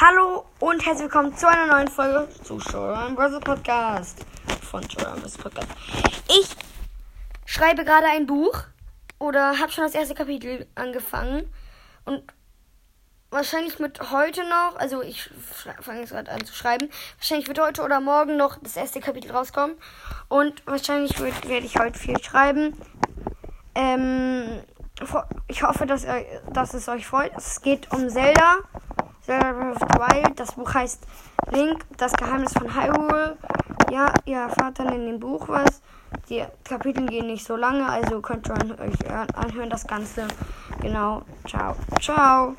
Hallo und herzlich willkommen zu einer neuen Folge zu Showrun Brother Podcast. Von Showrun Brother Podcast. Ich schreibe gerade ein Buch oder habe schon das erste Kapitel angefangen und wahrscheinlich mit heute noch, also ich fange jetzt gerade an zu schreiben, wahrscheinlich wird heute oder morgen noch das erste Kapitel rauskommen und wahrscheinlich werde ich heute viel schreiben. Ähm, ich hoffe, dass, dass es euch freut. Es geht um. Zelda Wild. Das Buch heißt Link, das Geheimnis von Hyrule. Ja, ihr erfahrt dann in dem Buch was. Die Kapitel gehen nicht so lange, also könnt ihr euch anhören, das Ganze. Genau. Ciao. Ciao.